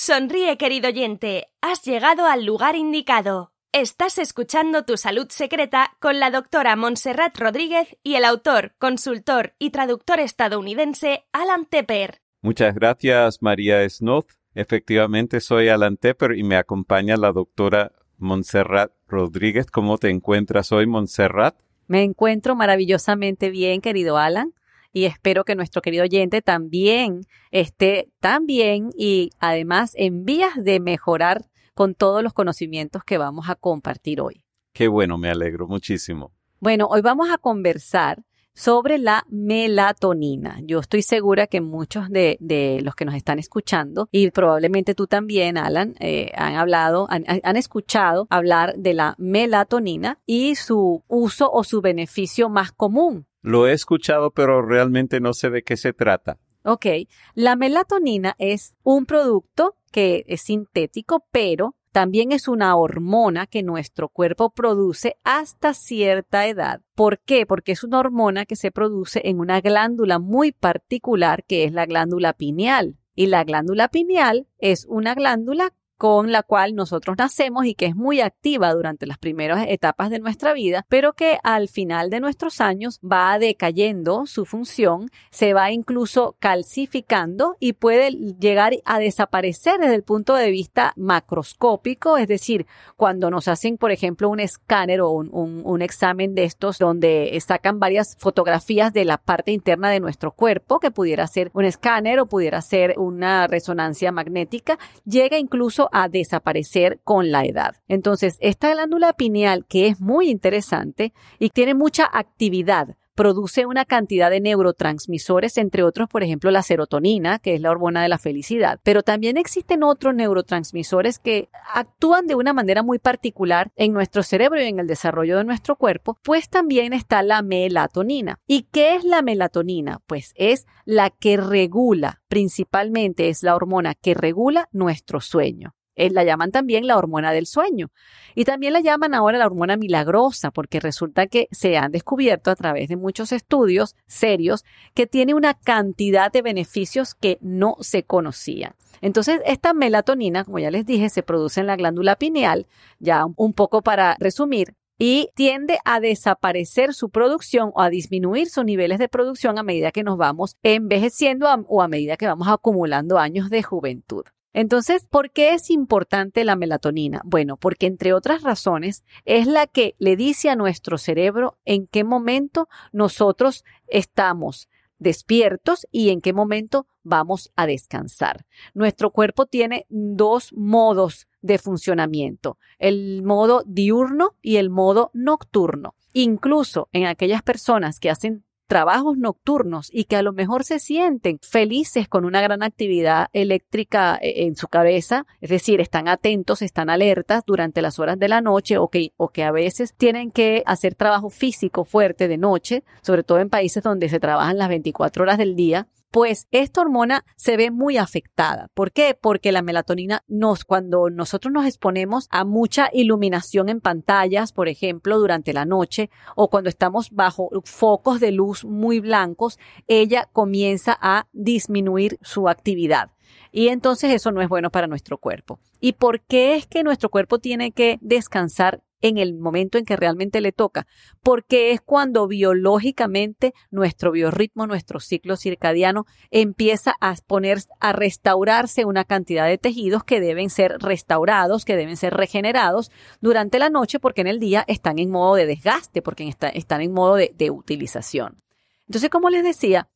Sonríe, querido oyente, has llegado al lugar indicado. Estás escuchando Tu Salud Secreta con la doctora Montserrat Rodríguez y el autor, consultor y traductor estadounidense Alan Tepper. Muchas gracias, María Snoth. Efectivamente, soy Alan Tepper y me acompaña la doctora Montserrat Rodríguez. ¿Cómo te encuentras hoy, Montserrat? Me encuentro maravillosamente bien, querido Alan y espero que nuestro querido oyente también esté tan bien y además en vías de mejorar con todos los conocimientos que vamos a compartir hoy. Qué bueno, me alegro muchísimo. Bueno, hoy vamos a conversar sobre la melatonina. Yo estoy segura que muchos de, los que nos están escuchando y probablemente tú también, Alan, eh, han hablado, han, han, escuchado hablar de la melatonina y su uso o su beneficio más común. Lo he escuchado, pero realmente no sé de qué se trata. Ok, la melatonina es un producto que es sintético, pero también es una hormona que nuestro cuerpo produce hasta cierta edad. ¿Por qué? Porque es una hormona que se produce en una glándula muy particular que es la glándula pineal. Y la glándula pineal es una glándula con la cual nosotros nacemos y que es muy activa durante las primeras etapas de nuestra vida, pero que al final de nuestros años va decayendo su función, se va incluso calcificando y puede llegar a desaparecer desde el punto de vista macroscópico, es decir, cuando nos hacen, por ejemplo, un escáner o un, examen de estos donde sacan varias fotografías de la parte interna de nuestro cuerpo, que pudiera ser un escáner o pudiera ser una resonancia magnética, llega incluso a desaparecer con la edad. Entonces, esta glándula pineal, que es muy interesante y tiene mucha actividad, produce una cantidad de neurotransmisores, entre otros, por ejemplo, la serotonina, que es la hormona de la felicidad. Pero también existen otros neurotransmisores que actúan de una manera muy particular en nuestro cerebro y en el desarrollo de nuestro cuerpo, pues también está la melatonina. ¿Y qué es la melatonina? Pues es la que regula, principalmente es la hormona que regula nuestro sueño. Eh, la llaman también la hormona del sueño. Y también la llaman ahora la hormona milagrosa, porque resulta que se han descubierto a través de muchos estudios serios que tiene una cantidad de beneficios que no se conocían. Entonces, esta melatonina, como ya les dije, se produce en la glándula pineal, ya un poco para resumir, y tiende a desaparecer su producción o a disminuir sus niveles de producción a medida que nos vamos envejeciendo o a medida que vamos acumulando años de juventud. Entonces, ¿por qué es importante la melatonina? Bueno, porque entre otras razones es la que le dice a nuestro cerebro en qué momento nosotros estamos despiertos y en qué momento vamos a descansar. Nuestro cuerpo tiene dos modos de funcionamiento, el modo diurno y el modo nocturno. Incluso en aquellas personas que hacen trabajos nocturnos y que a lo mejor se sienten felices con una gran actividad eléctrica eh, en su cabeza, es decir, están atentos, están alertas durante las horas de la noche o que, o que a veces tienen que hacer trabajo físico fuerte de noche, sobre todo en países donde se trabajan las 24 horas del día, pues esta hormona se ve muy afectada. ¿Por qué? Porque la melatonina nos, cuando nosotros nos exponemos a mucha iluminación en pantallas, por ejemplo, durante la noche, o cuando estamos bajo focos de luz muy blancos, ella comienza a disminuir su actividad. Y entonces eso no es bueno para nuestro cuerpo. ¿Y por qué es que nuestro cuerpo tiene que descansar en el momento en que realmente le toca, porque es cuando biológicamente nuestro biorritmo, nuestro ciclo circadiano empieza a poner a restaurarse una cantidad de tejidos que deben ser restaurados, que deben ser regenerados durante la noche porque en el día están en modo de desgaste, porque están en modo de, de utilización. Entonces, como les decía,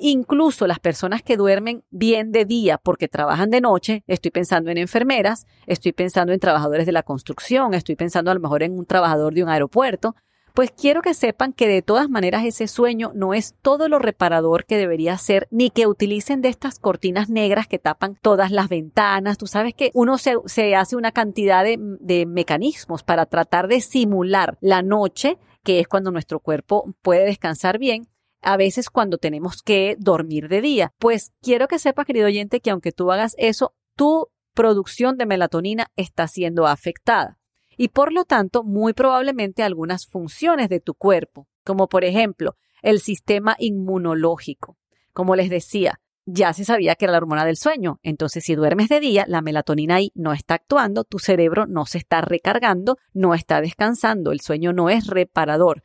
incluso las personas que duermen bien de día porque trabajan de noche, estoy pensando en enfermeras, estoy pensando en trabajadores de la construcción, estoy pensando a lo mejor en un trabajador de un aeropuerto, pues quiero que sepan que de todas maneras ese sueño no es todo lo reparador que debería ser, ni que utilicen de estas cortinas negras que tapan todas las ventanas. Tú sabes que uno se, hace una cantidad de mecanismos para tratar de simular la noche, que es cuando nuestro cuerpo puede descansar bien, a veces cuando tenemos que dormir de día. Pues quiero que sepas, querido oyente, que aunque tú hagas eso, tu producción de melatonina está siendo afectada. Y por lo tanto, muy probablemente algunas funciones de tu cuerpo, como por ejemplo el sistema inmunológico. Como les decía, ya se sabía que era la hormona del sueño. Entonces, si duermes de día, la melatonina ahí no está actuando, tu cerebro no se está recargando, no está descansando, el sueño no es reparador.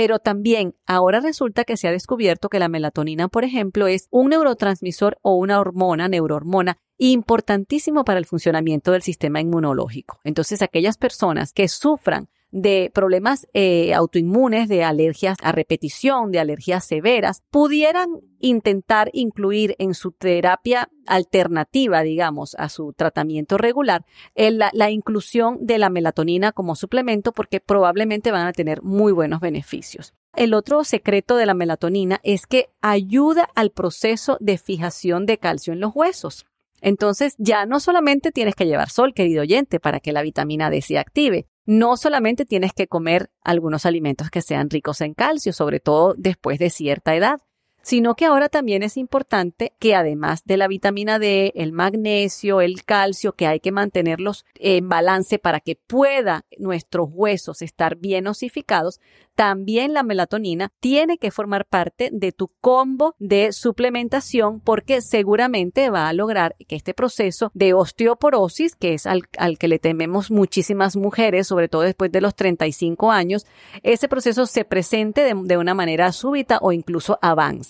Pero también ahora resulta que se ha descubierto que la melatonina, por ejemplo, es un neurotransmisor o una hormona, neurohormona, importantísimo para el funcionamiento del sistema inmunológico. Entonces, aquellas personas que sufran de problemas eh, autoinmunes, de alergias a repetición, de alergias severas, pudieran intentar incluir en su terapia alternativa, digamos, a su tratamiento regular, la, la inclusión de la melatonina como suplemento porque probablemente van a tener muy buenos beneficios. El otro secreto de la melatonina es que ayuda al proceso de fijación de calcio en los huesos. Entonces, ya no solamente tienes que llevar sol, querido oyente, para que la vitamina D se active, no solamente tienes que comer algunos alimentos que sean ricos en calcio, sobre todo después de cierta edad, sino que ahora también es importante que además de la vitamina D, el magnesio, el calcio, que hay que mantenerlos en balance para que pueda nuestros huesos estar bien osificados, también la melatonina tiene que formar parte de tu combo de suplementación porque seguramente va a lograr que este proceso de osteoporosis, que es al, que le tememos muchísimas mujeres, sobre todo después de los 35 años, ese proceso se presente de, de una manera súbita o incluso avance.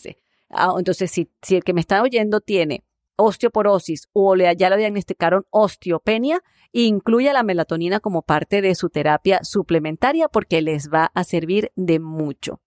Ah, entonces, si, el que me está oyendo tiene osteoporosis o ya le diagnosticaron osteopenia, incluya la melatonina como parte de su terapia suplementaria porque les va a servir de mucho.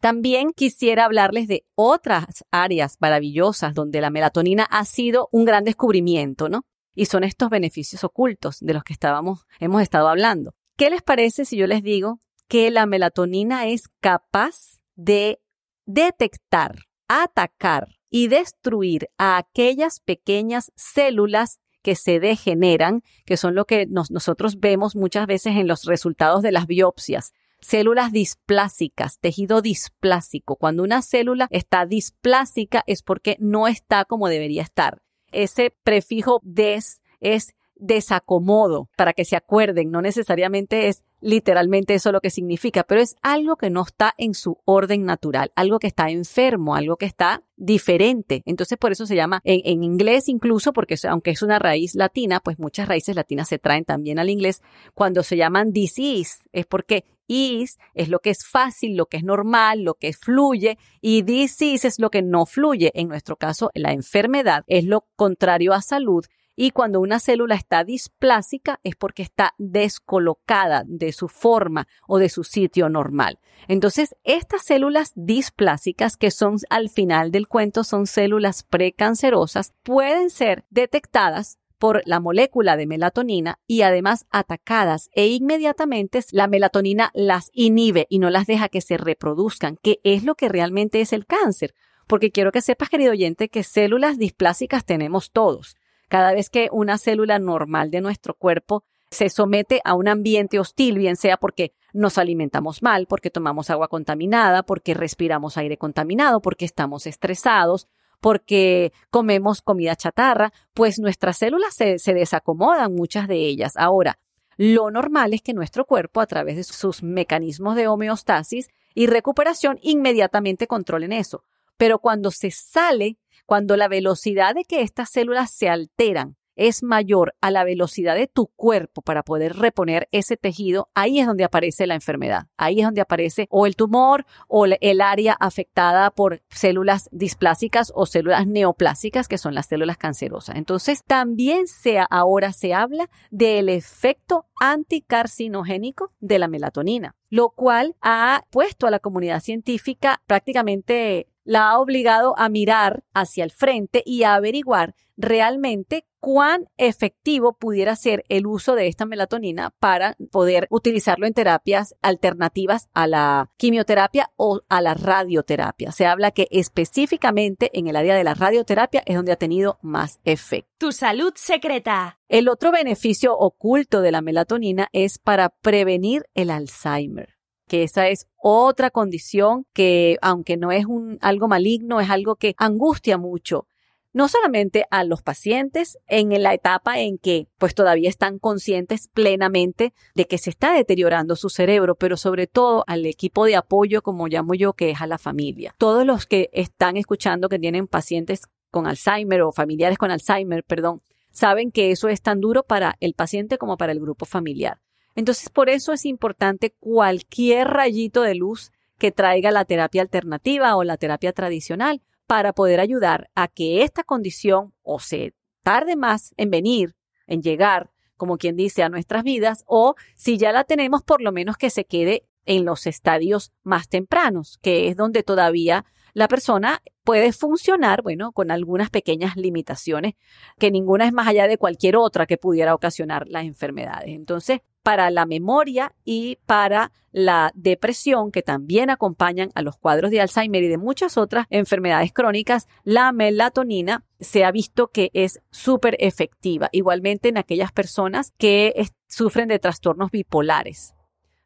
También quisiera hablarles de otras áreas maravillosas donde la melatonina ha sido un gran descubrimiento, ¿no? Y son estos beneficios ocultos de los que estábamos, hemos estado hablando. ¿Qué les parece si yo les digo que la melatonina es capaz de detectar atacar y destruir a aquellas pequeñas células que se degeneran, que son lo que nosotros vemos muchas veces en los resultados de las biopsias. Células displásicas, tejido displásico. Cuando una célula está displásica es porque no está como debería estar. Ese prefijo des es desacomodo, para que se acuerden, no necesariamente es literalmente eso lo que significa, pero es algo que no está en su orden natural, algo que está enfermo, algo que está diferente. Entonces por eso se llama en, inglés incluso, porque aunque es una raíz latina, pues muchas raíces latinas se traen también al inglés, cuando se llaman disease, es porque is es lo que es fácil, lo que es normal, lo que fluye y disease es lo que no fluye. En nuestro caso, la enfermedad es lo contrario a salud y cuando una célula está displásica es porque está descolocada de su forma o de su sitio normal. Entonces, estas células displásicas, que son al final del cuento, son células precancerosas, pueden ser detectadas por la molécula de melatonina y además atacadas e inmediatamente la melatonina las inhibe y no las deja que se reproduzcan, que es lo que realmente es el cáncer. Porque quiero que sepas, querido oyente, que células displásicas tenemos todos. Cada vez que una célula normal de nuestro cuerpo se somete a un ambiente hostil, bien sea porque nos alimentamos mal, porque tomamos agua contaminada, porque respiramos aire contaminado, porque estamos estresados, porque comemos comida chatarra, pues nuestras células se, desacomodan, muchas de ellas. Ahora, lo normal es que nuestro cuerpo, a través de sus mecanismos de homeostasis y recuperación, inmediatamente controlen eso. Pero cuando se sale cuando la velocidad de que estas células se alteran es mayor a la velocidad de tu cuerpo para poder reponer ese tejido, ahí es donde aparece la enfermedad. Ahí es donde aparece o el tumor o el área afectada por células displásicas o células neoplásicas, que son las células cancerosas. Entonces, también se, ahora se habla del efecto anticarcinogénico de la melatonina, lo cual ha puesto a la comunidad científica prácticamente la ha obligado a mirar hacia el frente y a averiguar realmente cuán efectivo pudiera ser el uso de esta melatonina para poder utilizarlo en terapias alternativas a la quimioterapia o a la radioterapia. Se habla que específicamente en el área de la radioterapia es donde ha tenido más efecto. Tu salud secreta. El otro beneficio oculto de la melatonina es para prevenir el Alzheimer que esa es otra condición que, aunque no es algo maligno, es algo que angustia mucho no solamente a los pacientes en la etapa en que pues todavía están conscientes plenamente de que se está deteriorando su cerebro, pero sobre todo al equipo de apoyo, como llamo yo, que es a la familia. Todos los que están escuchando que tienen pacientes con Alzheimer o familiares con Alzheimer, perdón, saben que eso es tan duro para el paciente como para el grupo familiar. Entonces, por eso es importante cualquier rayito de luz que traiga la terapia alternativa o la terapia tradicional para poder ayudar a que esta condición o se tarde más en venir, en llegar, como quien dice, a nuestras vidas, o si ya la tenemos, por lo menos que se quede en los estadios más tempranos, que es donde todavía la persona puede funcionar, bueno, con algunas pequeñas limitaciones, que ninguna es más allá de cualquier otra que pudiera ocasionar las enfermedades. Entonces, para la memoria y para la depresión, que también acompañan a los cuadros de Alzheimer y de muchas otras enfermedades crónicas, la melatonina se ha visto que es súper efectiva, igualmente en aquellas personas que sufren de trastornos bipolares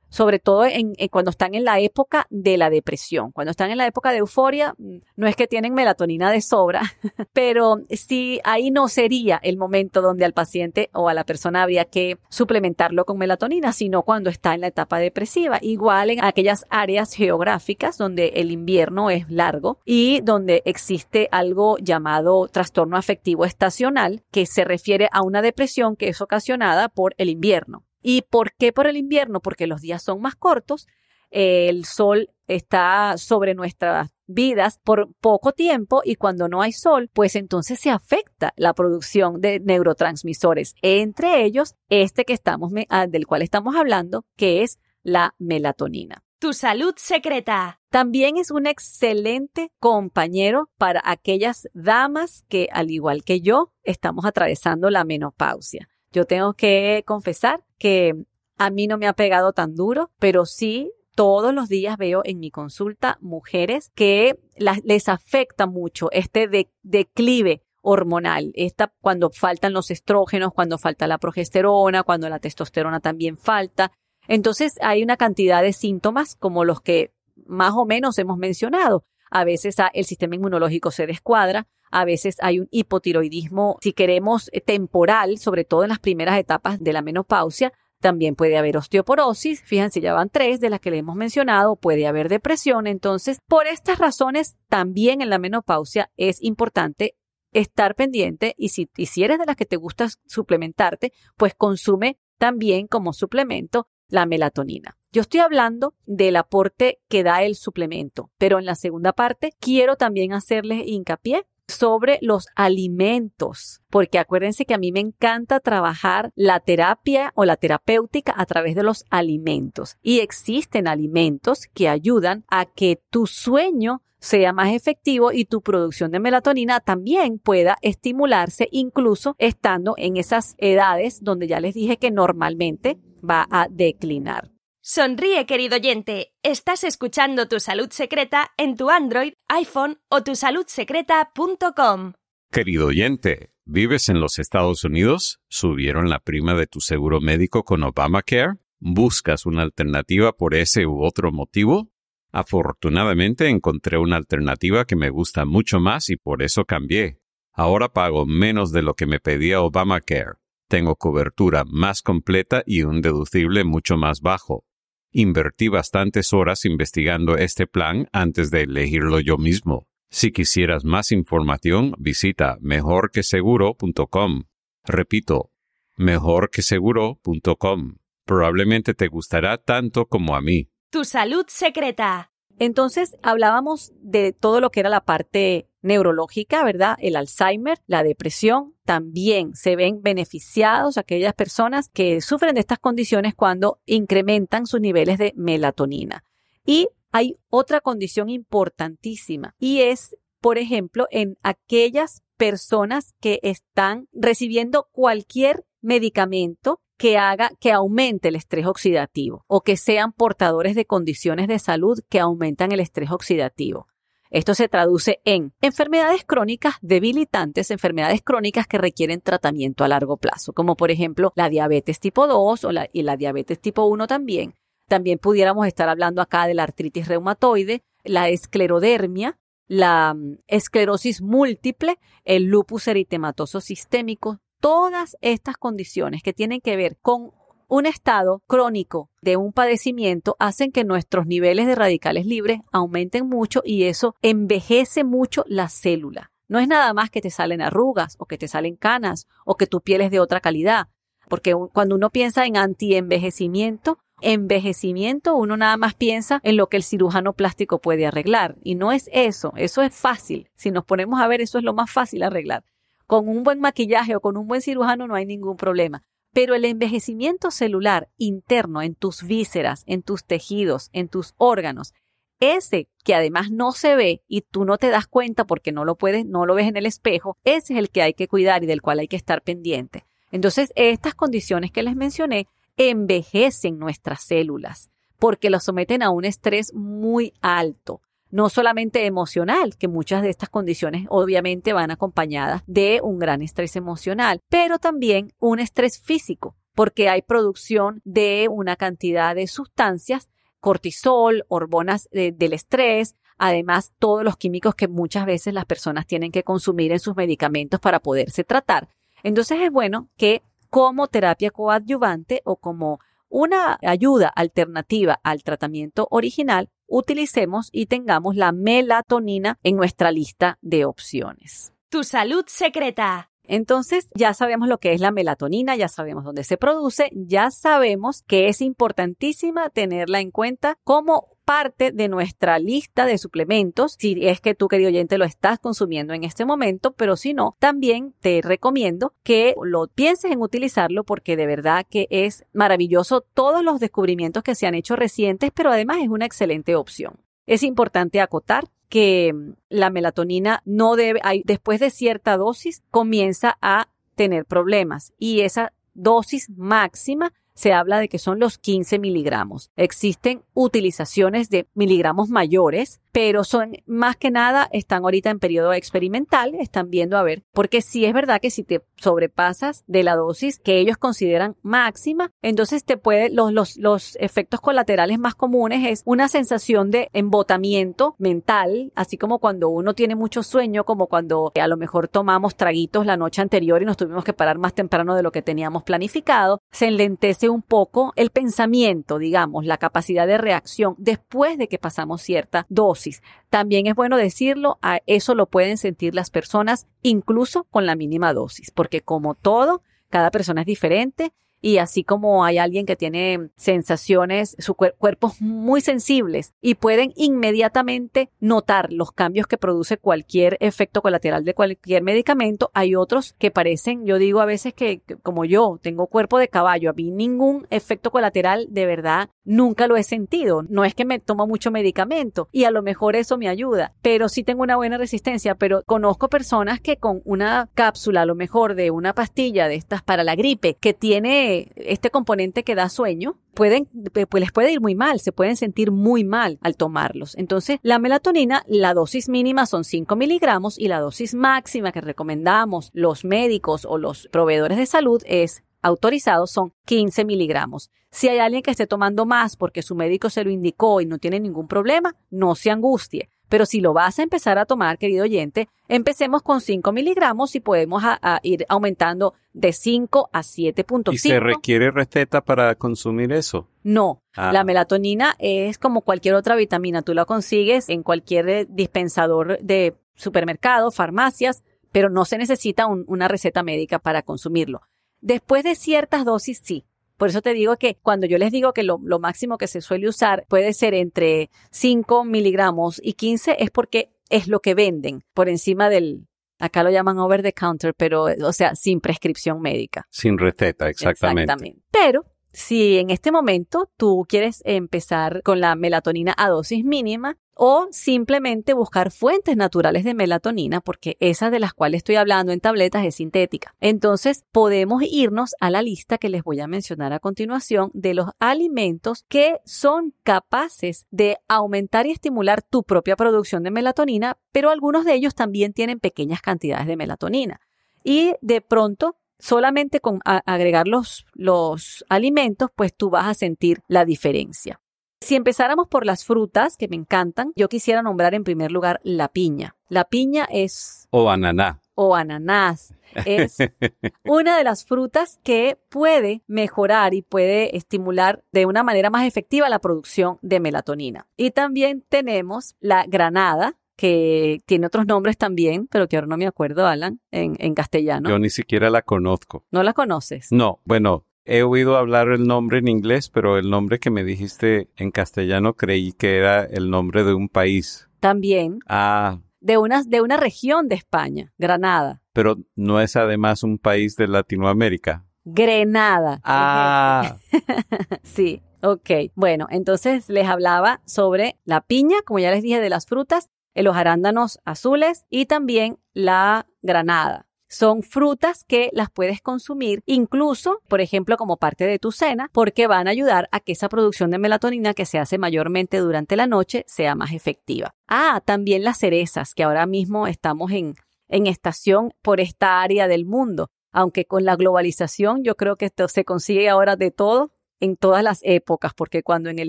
sobre todo en, cuando están en la época de la depresión. Cuando están en la época de euforia, mm, no es que tienen melatonina de sobra, pero sí ahí no sería el momento donde al paciente o a la persona habría que suplementarlo con melatonina, sino cuando está en la etapa depresiva. Igual en aquellas áreas geográficas donde el invierno es largo y donde existe algo llamado trastorno afectivo estacional, que se refiere a una depresión que es ocasionada por el invierno. ¿Y por qué por el invierno? Porque los días son más cortos, el sol está sobre nuestras vidas por poco tiempo y cuando no hay sol, pues entonces se afecta la producción de neurotransmisores, entre ellos este que estamos ah, del cual estamos hablando, que es la melatonina. Tu salud secreta. También es un excelente compañero para aquellas damas que, al igual que yo, estamos atravesando la menopausia. Yo tengo que confesar que a mí no me ha pegado tan duro, pero sí todos los días veo en mi consulta mujeres que les afecta mucho este declive hormonal, esta cuando faltan los estrógenos, cuando falta la progesterona, cuando la testosterona también falta. Entonces hay una cantidad de síntomas como los que más o menos hemos mencionado. A veces el sistema inmunológico se descuadra, a veces hay un hipotiroidismo, si queremos, eh, temporal, sobre todo en las primeras etapas de la menopausia. También puede haber osteoporosis, fíjense, ya van tres de las que le hemos mencionado, puede haber depresión. Entonces, por estas razones, también en la menopausia es importante estar pendiente y si, y si eres de las que te gusta suplementarte, pues consume también como suplemento la melatonina. Yo estoy hablando del aporte que da el suplemento, pero en la segunda parte quiero también hacerles hincapié sobre los alimentos, porque acuérdense que a mí me encanta trabajar la terapia o la terapéutica a través de los alimentos y existen alimentos que ayudan a que tu sueño sea más efectivo y tu producción de melatonina también pueda estimularse incluso estando en esas edades donde ya les dije que normalmente va a declinar. Sonríe, querido oyente. Estás escuchando Tu Salud Secreta en tu Android, iPhone o tusaludsecreta.com. Querido oyente, ¿vives en los Estados Unidos? ¿Subieron la prima de tu seguro médico con Obamacare? ¿Buscas una alternativa por ese u otro motivo? Afortunadamente encontré una alternativa que me gusta mucho más y por eso cambié. Ahora pago menos de lo que me pedía Obamacare. Tengo cobertura más completa y un deducible mucho más bajo. Invertí bastantes horas investigando este plan antes de elegirlo yo mismo. Si quisieras más información, visita mejorqueseguro.com. Repito, mejorqueseguro.com. Probablemente te gustará tanto como a mí. Tu salud secreta. Entonces hablábamos de todo lo que era la parte neurológica, ¿verdad? El Alzheimer, la depresión, también se ven beneficiados aquellas personas que sufren de estas condiciones cuando incrementan sus niveles de melatonina. Y hay otra condición importantísima y es, por ejemplo, en aquellas personas que están recibiendo cualquier medicamento que haga que aumente el estrés oxidativo o que sean portadores de condiciones de salud que aumentan el estrés oxidativo. Esto se traduce en enfermedades crónicas debilitantes, enfermedades crónicas que requieren tratamiento a largo plazo, como por ejemplo la diabetes tipo 2 o la, y la diabetes tipo 1 también. También pudiéramos estar hablando acá de la artritis reumatoide, la esclerodermia, la mm, esclerosis múltiple, el lupus eritematoso sistémico, todas estas condiciones que tienen que ver con un estado crónico de un padecimiento hacen que nuestros niveles de radicales libres aumenten mucho y eso envejece mucho la célula. no es nada más que te salen arrugas o que te salen canas o que tu piel es de otra calidad. Porque cuando uno piensa en anti-envejecimiento, envejecimiento uno nada más piensa en lo que el cirujano plástico puede arreglar. Y no es eso, eso es fácil. Si nos ponemos a ver, eso es lo más fácil arreglar. Con un buen maquillaje o con un buen cirujano no hay ningún problema. Pero el envejecimiento celular interno en tus vísceras, en tus tejidos, en tus órganos, ese que además no se ve y tú no te das cuenta porque no lo puedes, no lo ves en el espejo, ese es el que hay que cuidar y del cual hay que estar pendiente. Entonces, estas condiciones que les mencioné envejecen nuestras células porque lo someten a un estrés muy alto no solamente emocional, que muchas de estas condiciones obviamente van acompañadas de un gran estrés emocional, pero también un estrés físico, porque hay producción de una cantidad de sustancias, cortisol, hormonas del estrés, además todos los químicos que muchas veces las personas tienen que consumir en sus medicamentos para poderse tratar. Entonces es bueno que como terapia coadyuvante o como una ayuda alternativa al tratamiento original, utilicemos y tengamos la melatonina en nuestra lista de opciones. Tu salud secreta. Entonces ya sabemos lo que es la melatonina, ya sabemos dónde se produce, ya sabemos que es importantísima tenerla en cuenta como parte de nuestra lista de suplementos, si es que tú, querido oyente, lo estás consumiendo en este momento, pero si no, también te recomiendo que lo pienses en utilizarlo porque de verdad que es maravilloso todos los descubrimientos que se han hecho recientes, pero además es una excelente opción. Es importante acotar que la melatonina no debe, después de cierta dosis, comienza a tener problemas y esa dosis máxima se habla de que son los 15 miligramos. Existen utilizaciones de miligramos mayores, pero son más que nada, están ahorita en periodo experimental, están viendo a ver, porque sí es verdad que si te sobrepasas de la dosis que ellos consideran máxima, entonces te puede, los, los, los efectos colaterales más comunes es una sensación de embotamiento mental, así como cuando uno tiene mucho sueño, como cuando a lo mejor tomamos traguitos la noche anterior y nos tuvimos que parar más temprano de lo que teníamos planificado, se enlentece un poco el pensamiento, digamos, la capacidad de reacción después de que pasamos cierta dosis también es bueno decirlo, a eso lo pueden sentir las personas incluso con la mínima dosis, porque como todo, cada persona es diferente y así como hay alguien que tiene sensaciones, su cuerpos muy sensibles y pueden inmediatamente notar los cambios que produce cualquier efecto colateral de cualquier medicamento, hay otros que parecen, yo digo a veces que como yo tengo cuerpo de caballo, a mí ningún efecto colateral de verdad nunca lo he sentido. No es que me tomo mucho medicamento y a lo mejor eso me ayuda, pero sí tengo una buena resistencia, pero conozco personas que con una cápsula, a lo mejor de una pastilla de estas para la gripe, que tiene este componente que da sueño, pueden, pues les puede ir muy mal, se pueden sentir muy mal al tomarlos. Entonces, la melatonina, la dosis mínima son 5 miligramos y la dosis máxima que recomendamos los médicos o los proveedores de salud es autorizados son 15 miligramos. Si hay alguien que esté tomando más porque su médico se lo indicó y no tiene ningún problema, no se angustie. Pero si lo vas a empezar a tomar, querido oyente, empecemos con 5 miligramos y podemos ir aumentando de 5 a 7.5. ¿Y se requiere receta para consumir eso? No, ah. la melatonina es como cualquier otra vitamina. Tú la consigues en cualquier eh, dispensador de supermercado, farmacias, pero no se necesita una receta médica para consumirlo. Después de ciertas dosis, sí. Por eso te digo que cuando yo les digo que lo, máximo que se suele usar puede ser entre 5 miligramos y 15 es porque es lo que venden por encima del, acá lo llaman over the counter, pero o sea, sin prescripción médica. Sin receta, exactamente. Exactamente. Pero si en este momento tú quieres empezar con la melatonina a dosis mínima, o simplemente buscar fuentes naturales de melatonina, porque esa de las cuales estoy hablando en tabletas es sintética. Entonces, podemos irnos a la lista que les voy a mencionar a continuación de los alimentos que son capaces de aumentar y estimular tu propia producción de melatonina, pero algunos de ellos también tienen pequeñas cantidades de melatonina. Y de pronto solamente con agregar los, los, alimentos, pues tú vas a sentir la diferencia. Si empezáramos por las frutas, que me encantan, yo quisiera nombrar en primer lugar la piña. La piña es... O ananá. O ananás. Es una de las frutas que puede mejorar y puede estimular de una manera más efectiva la producción de melatonina. Y también tenemos la granada, que tiene otros nombres también, pero que ahora no me acuerdo, Alan, en, en castellano. Yo ni siquiera la conozco. ¿No la conoces? No, bueno, he oído hablar el nombre en inglés, pero el nombre que me dijiste en castellano creí que era el nombre de un país. También. Ah, De una, de una región de España, Granada. pero no es además un país de Latinoamérica. Grenada. Ah, Sí, ok. Bueno, entonces les hablaba sobre la piña, como ya les dije, de las frutas, los arándanos azules y también la granada. Son frutas que las puedes consumir incluso, por ejemplo, como parte de tu cena, porque van a ayudar a que esa producción de melatonina que se hace mayormente durante la noche sea más efectiva. Ah, también las cerezas, que ahora mismo estamos en, en estación por esta área del mundo, aunque con la globalización yo creo que esto se consigue ahora de todo en todas las épocas, porque cuando en el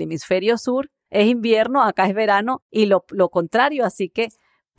hemisferio sur es invierno, acá es verano y lo, lo contrario, así que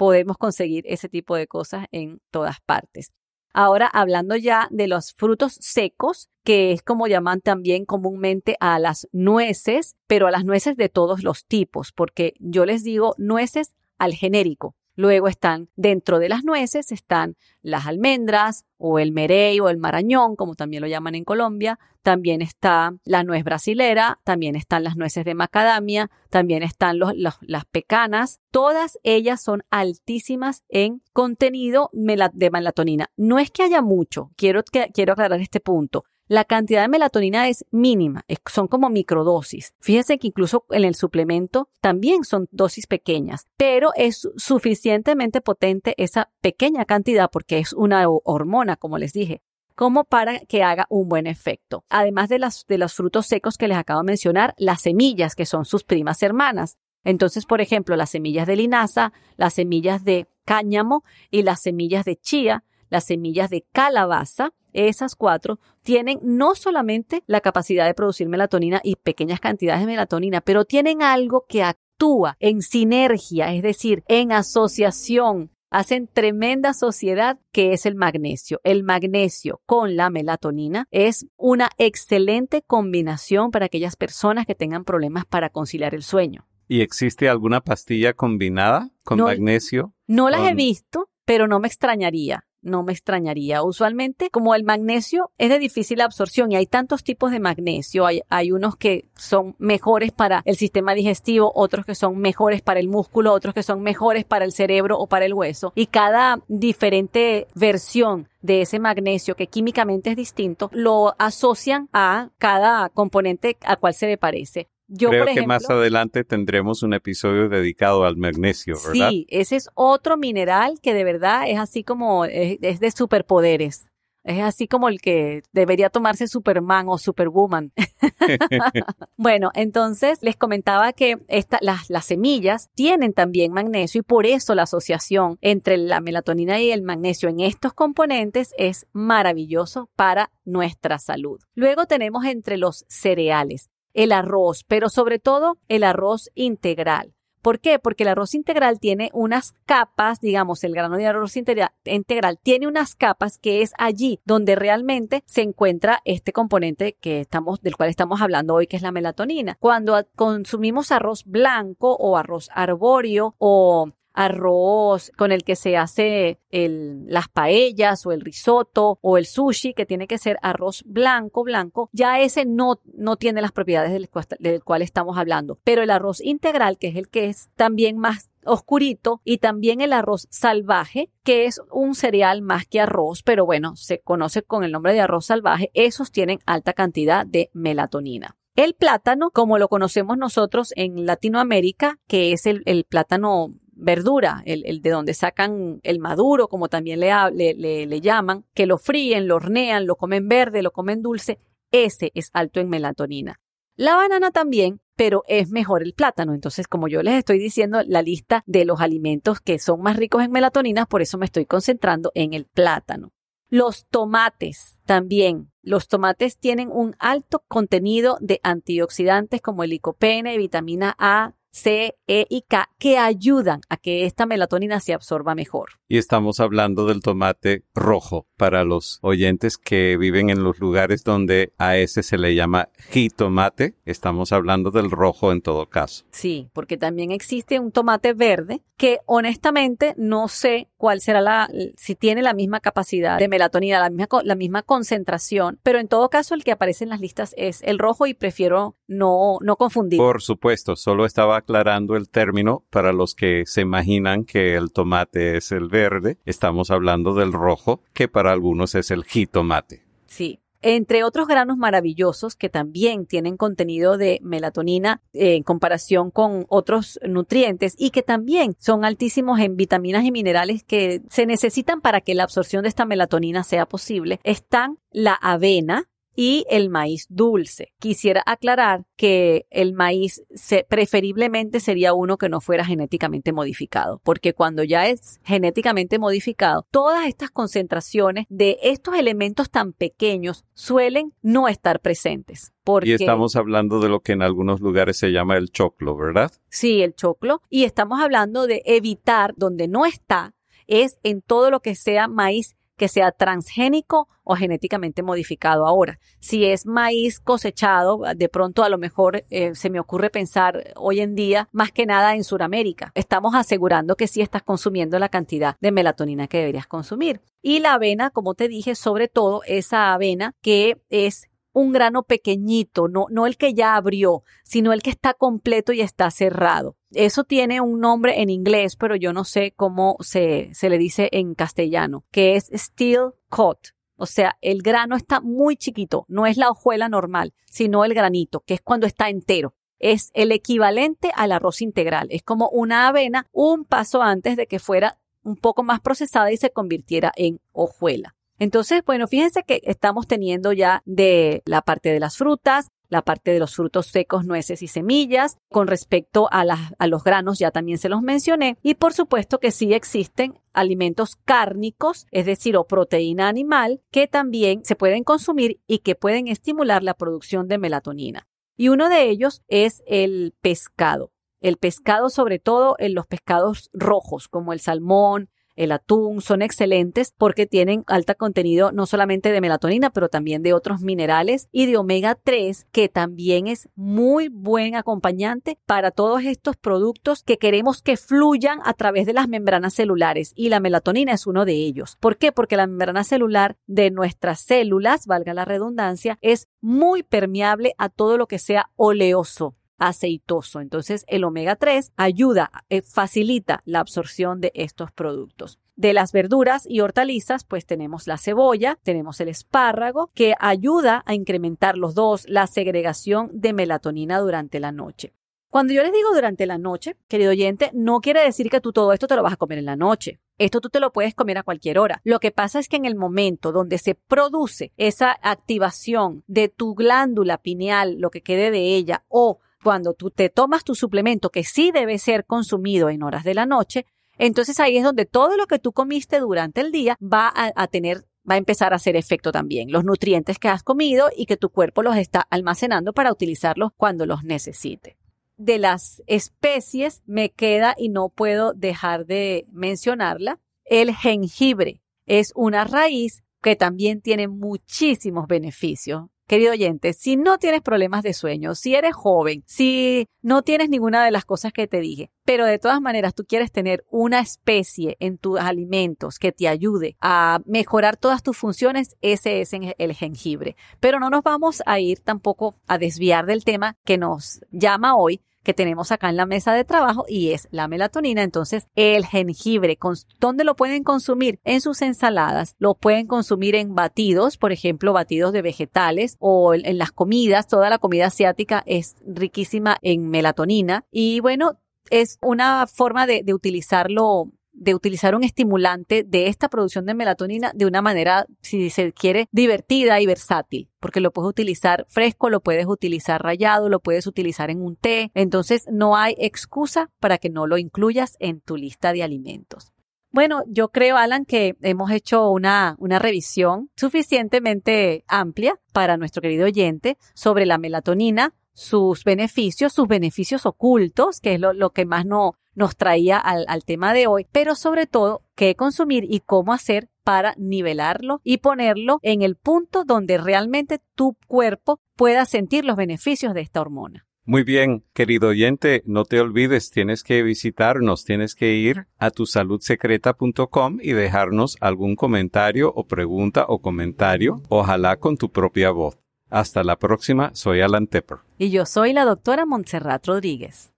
podemos conseguir ese tipo de cosas en todas partes. Ahora, hablando ya de los frutos secos, que es como llaman también comúnmente a las nueces, pero a las nueces de todos los tipos, porque yo les digo nueces al genérico. Luego están dentro de las nueces, están las almendras o el merey o el marañón, como también lo llaman en Colombia. También está la nuez brasilera, también están las nueces de macadamia, también están los- los- las pecanas. Todas ellas son altísimas en contenido de melatonina. No es que haya mucho, quiero, quiero aclarar este punto. La cantidad de melatonina es mínima, son como microdosis. Fíjense que incluso en el suplemento también son dosis pequeñas, pero es suficientemente potente esa pequeña cantidad porque es una ho- hormona, como les dije, como para que haga un buen efecto. Además de, de los frutos secos que les acabo de mencionar, las semillas, que son sus primas hermanas. Entonces, por ejemplo, las semillas de linaza, las semillas de cáñamo y las semillas de chía, las semillas de calabaza, esas cuatro tienen no solamente la capacidad de producir melatonina y pequeñas cantidades de melatonina, pero tienen algo que actúa en sinergia, es decir, en asociación. Hacen tremenda sociedad que es el magnesio. El magnesio con la melatonina es una excelente combinación para aquellas personas que tengan problemas para conciliar el sueño. ¿y existe alguna pastilla combinada con No. magnesio? No las he visto, pero no me extrañaría. No me extrañaría. Usualmente, como el magnesio es de difícil absorción y hay tantos tipos de magnesio, hay, hay unos que son mejores para el sistema digestivo, otros que son mejores para el músculo, otros que son mejores para el cerebro o para el hueso. Y cada diferente versión de ese magnesio que químicamente es distinto, lo asocian a cada componente a cual se le parece. Yo, Creo por que más adelante tendremos un episodio dedicado al magnesio, ¿verdad? Sí, ese es otro mineral que de verdad es así como, es, es de superpoderes. Es así como el que debería tomarse Superman o Superwoman. bueno, entonces les comentaba que esta- las, las semillas tienen también magnesio y por eso la asociación entre la melatonina y el magnesio en estos componentes es maravilloso para nuestra salud. Luego tenemos entre los cereales el arroz, pero sobre todo el arroz integral. ¿Por qué? Porque el arroz integral tiene unas capas, digamos, el grano de arroz integra- integral tiene unas capas que es allí donde realmente se encuentra este componente del cual estamos hablando hoy, que es la melatonina. Cuando consumimos arroz blanco o arroz arbóreo o arroz con el que se hace el- las paellas o el risotto o el sushi, que tiene que ser arroz blanco, blanco, ya ese no, no tiene las propiedades del, cual- del cual estamos hablando. Pero el arroz integral, que es el que es también más oscurito y también el arroz salvaje, que es un cereal más que arroz, pero bueno, se conoce con el nombre de arroz salvaje, esos tienen alta cantidad de melatonina. El plátano, como lo conocemos nosotros en Latinoamérica, que es el, el plátano verdura, el, el de donde sacan el maduro, como también le, le- le llaman, que lo fríen, lo hornean, lo comen verde, lo comen dulce, ese es alto en melatonina. La banana también, pero es mejor el plátano. Entonces, como yo les estoy diciendo, la lista de los alimentos que son más ricos en melatonina, por eso me estoy concentrando en el plátano. Los tomates también. Los tomates tienen un alto contenido de antioxidantes como el licopene, vitamina A, C, E y K que ayudan a que esta melatonina se absorba mejor. Y estamos hablando del tomate rojo para los oyentes que viven en los lugares donde a ese se le llama jitomate. Estamos hablando del rojo en todo caso. Sí, porque también existe un tomate verde que honestamente no sé cuál será la, si tiene la misma capacidad de melatonina, la misma, la misma concentración, pero en todo caso el que aparece en las listas es el rojo y prefiero no, no confundir. Por supuesto, solo estaba aclarando el término para los que se imaginan que el tomate es el verde. Estamos hablando del rojo, que para algunos es el jitomate. Sí, entre otros granos maravillosos que también tienen contenido de melatonina eh, en comparación con otros nutrientes y que también son altísimos en vitaminas y minerales que se necesitan para que la absorción de esta melatonina sea posible, están la avena, y el maíz dulce. Quisiera aclarar que el maíz preferiblemente sería uno que no fuera genéticamente modificado, porque cuando ya es genéticamente modificado, todas estas concentraciones de estos elementos tan pequeños suelen no estar presentes. Y estamos hablando de lo que en algunos lugares se llama el choclo, ¿verdad? Sí, el choclo. Y estamos hablando de evitar donde no está, es en todo lo que sea maíz que sea transgénico o genéticamente modificado. Ahora, si es maíz cosechado, de pronto a lo mejor eh, se me ocurre pensar hoy en día más que nada en Sudamérica. Estamos asegurando que sí estás consumiendo la cantidad de melatonina que deberías consumir. Y la avena, como te dije, sobre todo esa avena que es un grano pequeñito, no, no el que ya abrió, sino el que está completo y está cerrado. Eso tiene un nombre en inglés, pero yo no sé cómo se, se le dice en castellano, que es steel cut. O sea, el grano está muy chiquito, no es la hojuela normal, sino el granito, que es cuando está entero. Es el equivalente al arroz integral. Es como una avena un paso antes de que fuera un poco más procesada y se convirtiera en hojuela. Entonces, bueno, fíjense que estamos teniendo ya de la parte de las frutas, la parte de los frutos secos, nueces y semillas. Con respecto a, a, los granos, ya también se los mencioné. Y por supuesto que sí existen alimentos cárnicos, es decir, o proteína animal, que también se pueden consumir y que pueden estimular la producción de melatonina. Y uno de ellos es el pescado. El pescado, sobre todo en los pescados rojos, como el salmón, el atún, son excelentes porque tienen alto contenido no solamente de melatonina, pero también de otros minerales y de omega 3, que también es muy buen acompañante para todos estos productos que queremos que fluyan a través de las membranas celulares y la melatonina es uno de ellos. ¿Por qué? Porque la membrana celular de nuestras células, valga la redundancia, es muy permeable a todo lo que sea oleoso aceitoso. Entonces, el omega 3 ayuda, eh, facilita la absorción de estos productos. De las verduras y hortalizas, pues tenemos la cebolla, tenemos el espárrago, que ayuda a incrementar los dos, la segregación de melatonina durante la noche. Cuando yo les digo durante la noche, querido oyente, no quiere decir que tú todo esto te lo vas a comer en la noche. Esto tú te lo puedes comer a cualquier hora. Lo que pasa es que en el momento donde se produce esa activación de tu glándula pineal, lo que quede de ella, o cuando tú te tomas tu suplemento que sí debe ser consumido en horas de la noche, entonces ahí es donde todo lo que tú comiste durante el día va a, tener va a empezar a hacer efecto también. Los nutrientes que has comido y que tu cuerpo los está almacenando para utilizarlos cuando los necesite. De las especies me queda y no puedo dejar de mencionarla, el jengibre. Es una raíz que también tiene muchísimos beneficios. Querido oyente, si no tienes problemas de sueño, si eres joven, si no tienes ninguna de las cosas que te dije, pero de todas maneras tú quieres tener una especie en tus alimentos que te ayude a mejorar todas tus funciones, ese es el jengibre. Pero no nos vamos a ir tampoco a desviar del tema que nos llama hoy, que tenemos acá en la mesa de trabajo y es la melatonina. Entonces, el jengibre, ¿dónde lo pueden consumir? En sus ensaladas, lo pueden consumir en batidos, por ejemplo, batidos de vegetales o en, las comidas. Toda la comida asiática es riquísima en melatonina y bueno, es una forma de, de utilizarlo de utilizar un estimulante de esta producción de melatonina de una manera, si se quiere, divertida y versátil, porque lo puedes utilizar fresco, lo puedes utilizar rayado, lo puedes utilizar en un té, entonces no hay excusa para que no lo incluyas en tu lista de alimentos. Bueno, yo creo, Alan, que hemos hecho una, una revisión suficientemente amplia para nuestro querido oyente sobre la melatonina, sus beneficios, sus beneficios ocultos, que es lo, que más no, nos traía al, al tema de hoy, pero sobre todo qué consumir y cómo hacer para nivelarlo y ponerlo en el punto donde realmente tu cuerpo pueda sentir los beneficios de esta hormona. Muy bien, querido oyente, no te olvides, tienes que visitarnos, tienes que ir a tusaludsecreta.com y dejarnos algún comentario o pregunta o comentario, ojalá con tu propia voz. Hasta la próxima, soy Alan Tepper. Y yo soy la doctora Montserrat Rodríguez.